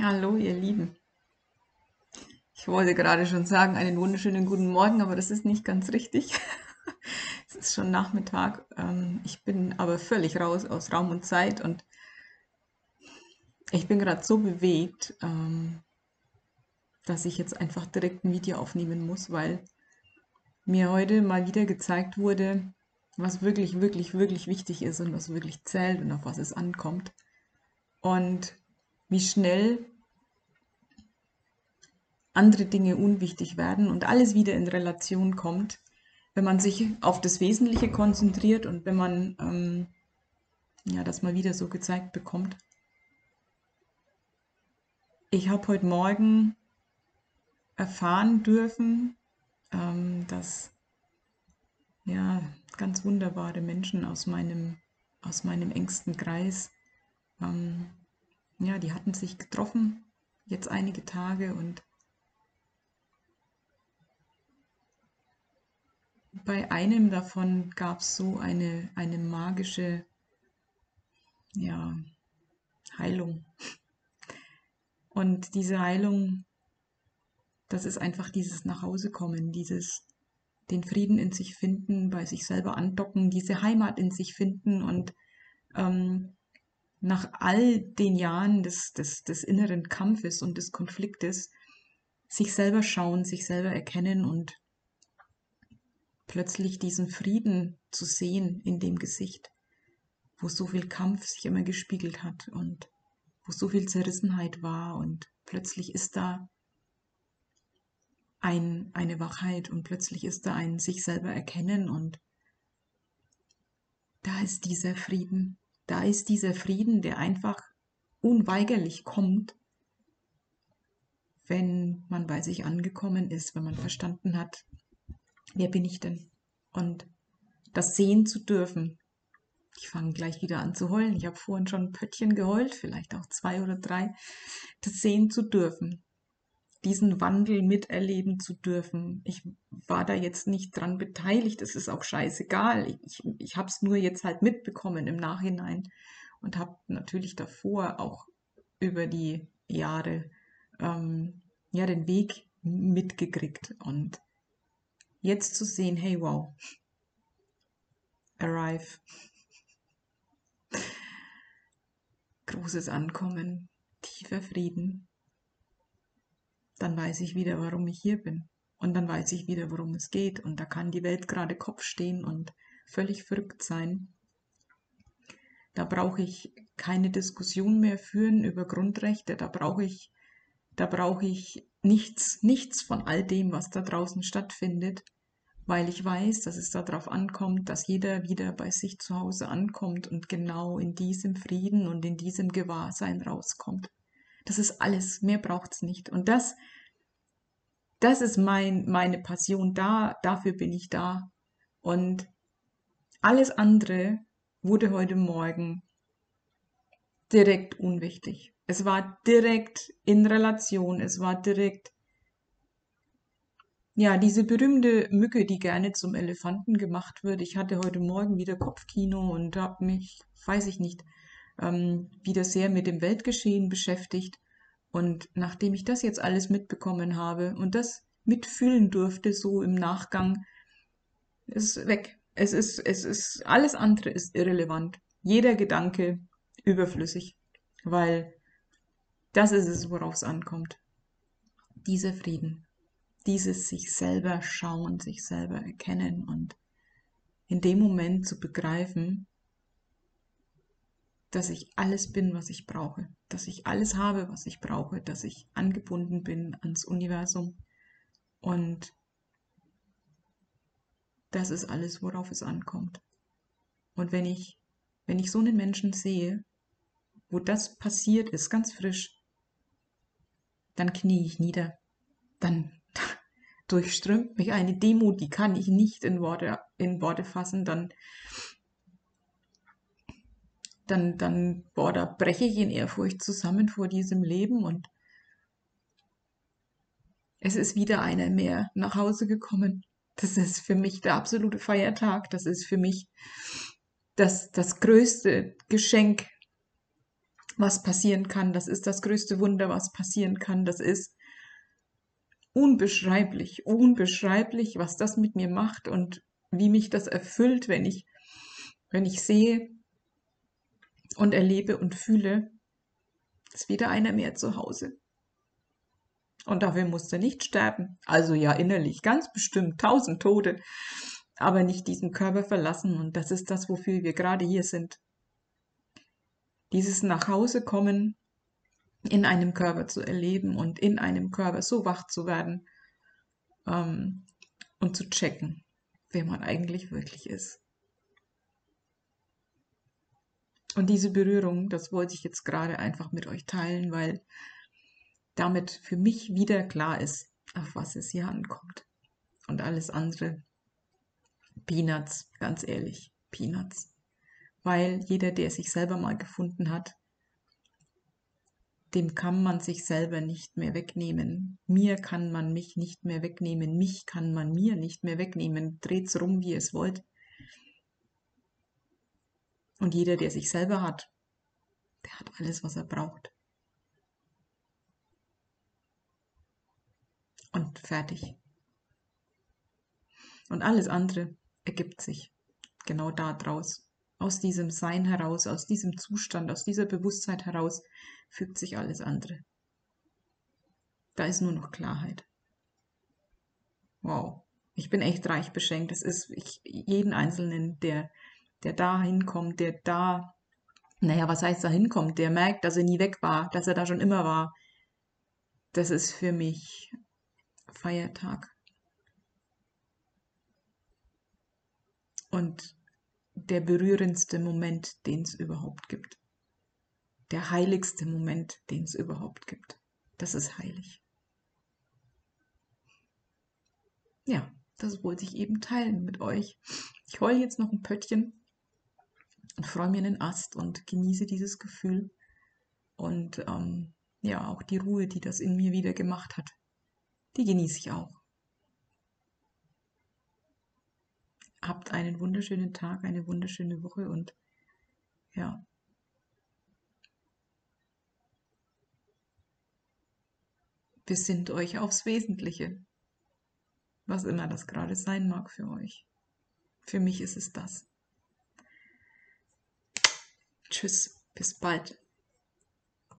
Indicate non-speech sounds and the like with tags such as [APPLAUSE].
Hallo, ihr Lieben. Ich wollte gerade schon sagen, einen wunderschönen guten Morgen, aber das ist nicht ganz richtig. [LAUGHS] es ist schon Nachmittag. Ähm, ich bin aber völlig raus aus Raum und Zeit und ich bin gerade so bewegt, ähm, dass ich jetzt einfach direkt ein Video aufnehmen muss, weil mir heute mal wieder gezeigt wurde, was wirklich, wirklich, wirklich wichtig ist und was wirklich zählt und auf was es ankommt. Und wie schnell andere Dinge unwichtig werden und alles wieder in Relation kommt, wenn man sich auf das Wesentliche konzentriert und wenn man ähm, ja, das mal wieder so gezeigt bekommt. Ich habe heute Morgen erfahren dürfen, ähm, dass ja, ganz wunderbare Menschen aus meinem, aus meinem engsten Kreis ähm, ja, die hatten sich getroffen, jetzt einige Tage und bei einem davon gab es so eine, eine magische ja, Heilung. Und diese Heilung, das ist einfach dieses Nachhausekommen, dieses den Frieden in sich finden, bei sich selber andocken, diese Heimat in sich finden und ähm, nach all den Jahren des, des, des inneren Kampfes und des Konfliktes sich selber schauen, sich selber erkennen und plötzlich diesen Frieden zu sehen in dem Gesicht, wo so viel Kampf sich immer gespiegelt hat und wo so viel Zerrissenheit war und plötzlich ist da ein, eine Wachheit und plötzlich ist da ein sich selber erkennen und da ist dieser Frieden da ist dieser Frieden, der einfach unweigerlich kommt, wenn man bei sich angekommen ist, wenn man verstanden hat, wer bin ich denn? Und das sehen zu dürfen. Ich fange gleich wieder an zu heulen. Ich habe vorhin schon ein Pöttchen geheult, vielleicht auch zwei oder drei. Das sehen zu dürfen, diesen Wandel miterleben zu dürfen. Ich war da jetzt nicht dran beteiligt, es ist auch scheißegal. Ich, ich habe es nur jetzt halt mitbekommen im Nachhinein und habe natürlich davor auch über die Jahre ähm, ja den Weg mitgekriegt. Und jetzt zu sehen, hey wow, arrive, großes Ankommen, tiefer Frieden, dann weiß ich wieder, warum ich hier bin. Und dann weiß ich wieder, worum es geht. Und da kann die Welt gerade Kopf stehen und völlig verrückt sein. Da brauche ich keine Diskussion mehr führen über Grundrechte. Da brauche ich, da brauche ich nichts, nichts von all dem, was da draußen stattfindet, weil ich weiß, dass es darauf ankommt, dass jeder wieder bei sich zu Hause ankommt und genau in diesem Frieden und in diesem Gewahrsein rauskommt. Das ist alles, mehr braucht es nicht. Und das, das ist mein, meine Passion, da, dafür bin ich da. Und alles andere wurde heute Morgen direkt unwichtig. Es war direkt in Relation, es war direkt, ja, diese berühmte Mücke, die gerne zum Elefanten gemacht wird. Ich hatte heute Morgen wieder Kopfkino und habe mich, weiß ich nicht, ähm, wieder sehr mit dem Weltgeschehen beschäftigt. Und nachdem ich das jetzt alles mitbekommen habe und das mitfühlen durfte, so im Nachgang, ist weg. Es ist, es ist, alles andere ist irrelevant. Jeder Gedanke überflüssig, weil das ist es, worauf es ankommt. Dieser Frieden, dieses sich selber schauen, sich selber erkennen und in dem Moment zu begreifen, dass ich alles bin, was ich brauche, dass ich alles habe, was ich brauche, dass ich angebunden bin ans Universum und das ist alles, worauf es ankommt. Und wenn ich, wenn ich so einen Menschen sehe, wo das passiert ist, ganz frisch, dann knie ich nieder. Dann [LAUGHS] durchströmt mich eine Demut, die kann ich nicht in Worte, in Worte fassen. Dann dann, dann, boah, da breche ich in Ehrfurcht zusammen vor diesem Leben und es ist wieder einer mehr nach Hause gekommen. Das ist für mich der absolute Feiertag. Das ist für mich das, das größte Geschenk, was passieren kann. Das ist das größte Wunder, was passieren kann. Das ist unbeschreiblich, unbeschreiblich, was das mit mir macht und wie mich das erfüllt, wenn ich, wenn ich sehe und erlebe und fühle, ist wieder einer mehr zu Hause. Und dafür musste nicht sterben. Also ja, innerlich, ganz bestimmt, tausend Tode, aber nicht diesen Körper verlassen. Und das ist das, wofür wir gerade hier sind. Dieses nach Hause kommen, in einem Körper zu erleben und in einem Körper so wach zu werden ähm, und zu checken, wer man eigentlich wirklich ist. Und diese Berührung, das wollte ich jetzt gerade einfach mit euch teilen, weil damit für mich wieder klar ist, auf was es hier ankommt. Und alles andere, Peanuts, ganz ehrlich, Peanuts. Weil jeder, der sich selber mal gefunden hat, dem kann man sich selber nicht mehr wegnehmen. Mir kann man mich nicht mehr wegnehmen. Mich kann man mir nicht mehr wegnehmen. Dreht's rum, wie es wollt. Und jeder, der sich selber hat, der hat alles, was er braucht. Und fertig. Und alles andere ergibt sich genau da draus. Aus diesem Sein heraus, aus diesem Zustand, aus dieser Bewusstheit heraus fügt sich alles andere. Da ist nur noch Klarheit. Wow, ich bin echt reich beschenkt. Es ist ich, jeden Einzelnen, der, der da hinkommt, der da, naja, was heißt da hinkommt, der merkt, dass er nie weg war, dass er da schon immer war. Das ist für mich Feiertag. Und der berührendste Moment, den es überhaupt gibt der heiligste Moment, den es überhaupt gibt. Das ist heilig. Ja, das wollte ich eben teilen mit euch. Ich heule jetzt noch ein Pöttchen und freue mir einen Ast und genieße dieses Gefühl und ähm, ja, auch die Ruhe, die das in mir wieder gemacht hat, die genieße ich auch. Habt einen wunderschönen Tag, eine wunderschöne Woche und ja, Besinnt euch aufs Wesentliche, was immer das gerade sein mag für euch. Für mich ist es das. Tschüss, bis bald.